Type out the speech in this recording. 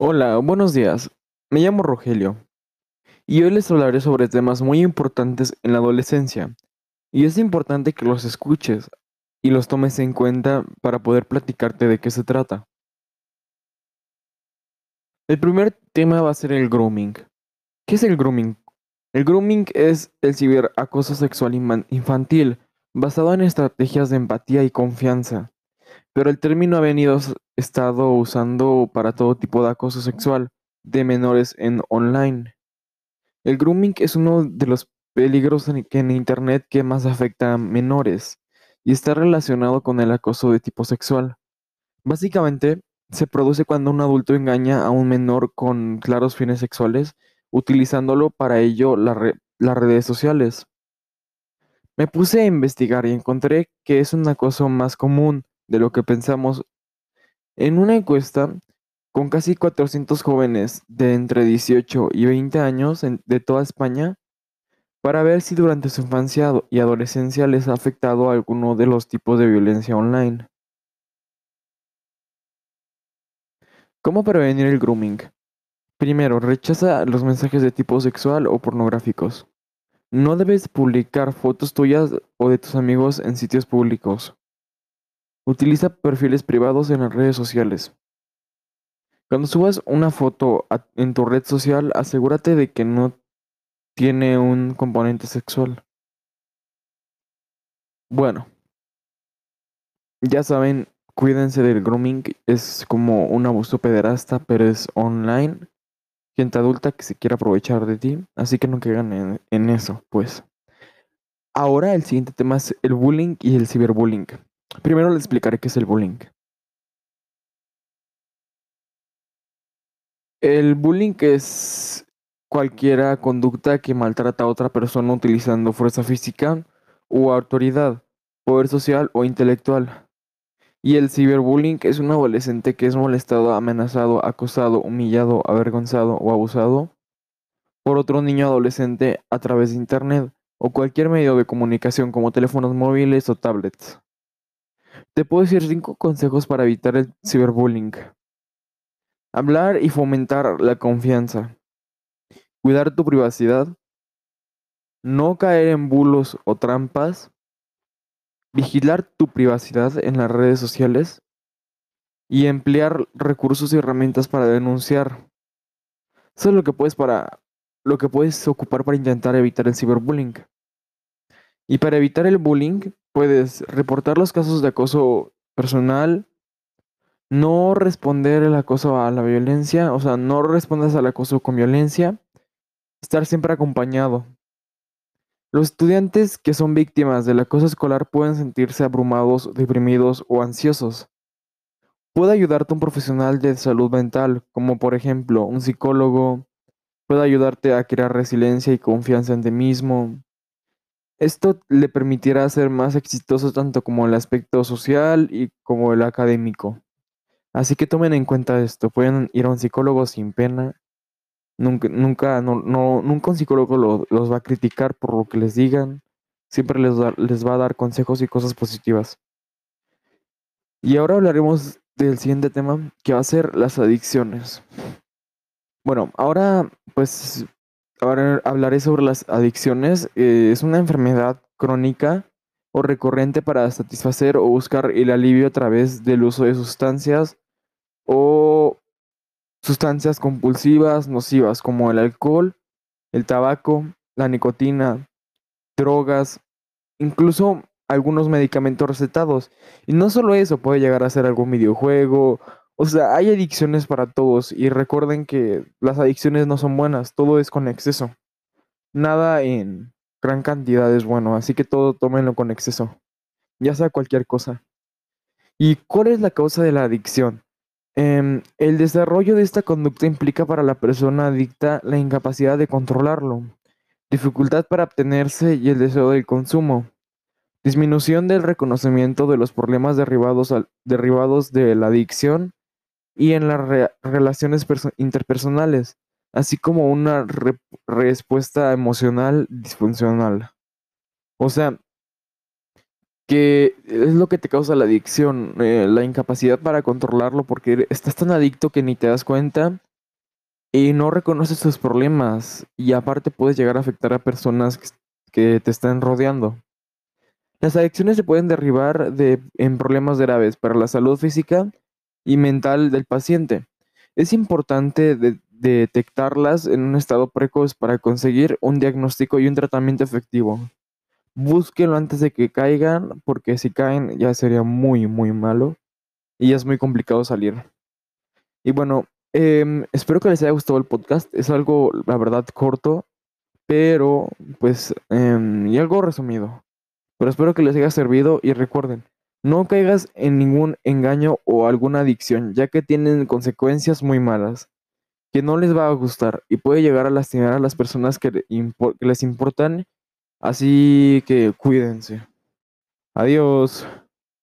Hola, buenos días. Me llamo Rogelio y hoy les hablaré sobre temas muy importantes en la adolescencia. Y es importante que los escuches y los tomes en cuenta para poder platicarte de qué se trata. El primer tema va a ser el grooming. ¿Qué es el grooming? El grooming es el ciberacoso sexual infantil basado en estrategias de empatía y confianza. Pero el término ha venido estado usando para todo tipo de acoso sexual de menores en online. El grooming es uno de los peligros en, Internet que más afecta a menores y está relacionado con el acoso de tipo sexual. Básicamente, se produce cuando un adulto engaña a un menor con claros fines sexuales, utilizándolo para ello las redes sociales. Me puse a investigar y encontré que es un acoso más común de lo que pensamos. En una encuesta con casi 400 jóvenes de entre 18 y 20 años de toda España, para ver si durante su infancia y adolescencia les ha afectado alguno de los tipos de violencia online. ¿Cómo prevenir el grooming? Primero, rechaza los mensajes de tipo sexual o pornográficos. No debes publicar fotos tuyas o de tus amigos en sitios públicos. Utiliza perfiles privados en las redes sociales. Cuando subas una foto en tu red social, asegúrate de que no tiene un componente sexual. Bueno, ya saben, cuídense del grooming. Es como un abuso pederasta, pero es online. Gente adulta que se quiere aprovechar de ti. Así que no caigan en eso, pues. Ahora el siguiente tema es el bullying y el ciberbullying. Primero les explicaré qué es el bullying. El bullying es cualquiera conducta que maltrata a otra persona utilizando fuerza física o autoridad, poder social o intelectual. Y el ciberbullying es un adolescente que es molestado, amenazado, acosado, humillado, avergonzado o abusado por otro niño adolescente a través de internet o cualquier medio de comunicación como teléfonos móviles o tablets. Te puedo decir cinco consejos para evitar el ciberbullying. Hablar y fomentar la confianza. Cuidar tu privacidad. No caer en bulos o trampas. Vigilar tu privacidad en las redes sociales. Y emplear recursos y herramientas para denunciar. Eso es lo que puedes para lo que puedes ocupar para intentar evitar el ciberbullying. Y para evitar el bullying, puedes reportar los casos de acoso personal, no responder el acoso a la violencia, o sea, no respondas al acoso con violencia, estar siempre acompañado. Los estudiantes que son víctimas del acoso escolar pueden sentirse abrumados, deprimidos o ansiosos. Puede ayudarte un profesional de salud mental, como por ejemplo un psicólogo, puede ayudarte a crear resiliencia y confianza en ti mismo. Esto le permitirá ser más exitoso tanto como el aspecto social y como el académico. Así que tomen en cuenta esto, pueden ir a un psicólogo sin pena. Nunca, nunca, no, no- nunca un psicólogo lo- los va a criticar por lo que les digan. Siempre les va a dar consejos y cosas positivas. Y ahora hablaremos del siguiente tema, que va a ser las adicciones. Bueno, ahora pues ahora hablaré sobre las adicciones. Eh, es una enfermedad crónica o recurrente para satisfacer o buscar el alivio a través del uso de sustancias o sustancias compulsivas nocivas como el alcohol, el tabaco, la nicotina, drogas, incluso algunos medicamentos recetados. Y no solo eso, puede llegar a ser algún videojuego. O sea, hay adicciones para todos y recuerden que las adicciones no son buenas, todo es con exceso. Nada en gran cantidad es bueno, así que todo tómenlo con exceso, ya sea cualquier cosa. ¿Y cuál es la causa de la adicción? Em, el desarrollo de esta conducta implica para la persona adicta la incapacidad de controlarlo, dificultad para abstenerse y el deseo del consumo, disminución del reconocimiento de los problemas derivados, al- derivados de la adicción y en las re- relaciones perso- interpersonales, así como una re- respuesta emocional disfuncional. O sea, que es lo que te causa la adicción, eh, la incapacidad para controlarlo porque estás tan adicto que ni te das cuenta y no reconoces tus problemas y aparte puedes llegar a afectar a personas que, que te están rodeando. Las adicciones se pueden derribar de, en problemas graves para la salud física y mental del paciente. Es importante de- detectarlas en un estado precoz para conseguir un diagnóstico y un tratamiento efectivo. Búsquenlo antes de que caigan, porque si caen ya sería muy, muy malo y ya es muy complicado salir. Y bueno, em, espero que les haya gustado el podcast. Es algo, la verdad, corto, pero pues, em, y algo resumido. Pero espero que les haya servido y recuerden, no caigas en ningún engaño o alguna adicción, ya que tienen consecuencias muy malas, que no les va a gustar y puede llegar a lastimar a las personas que, les importan, así que cuídense. Adiós.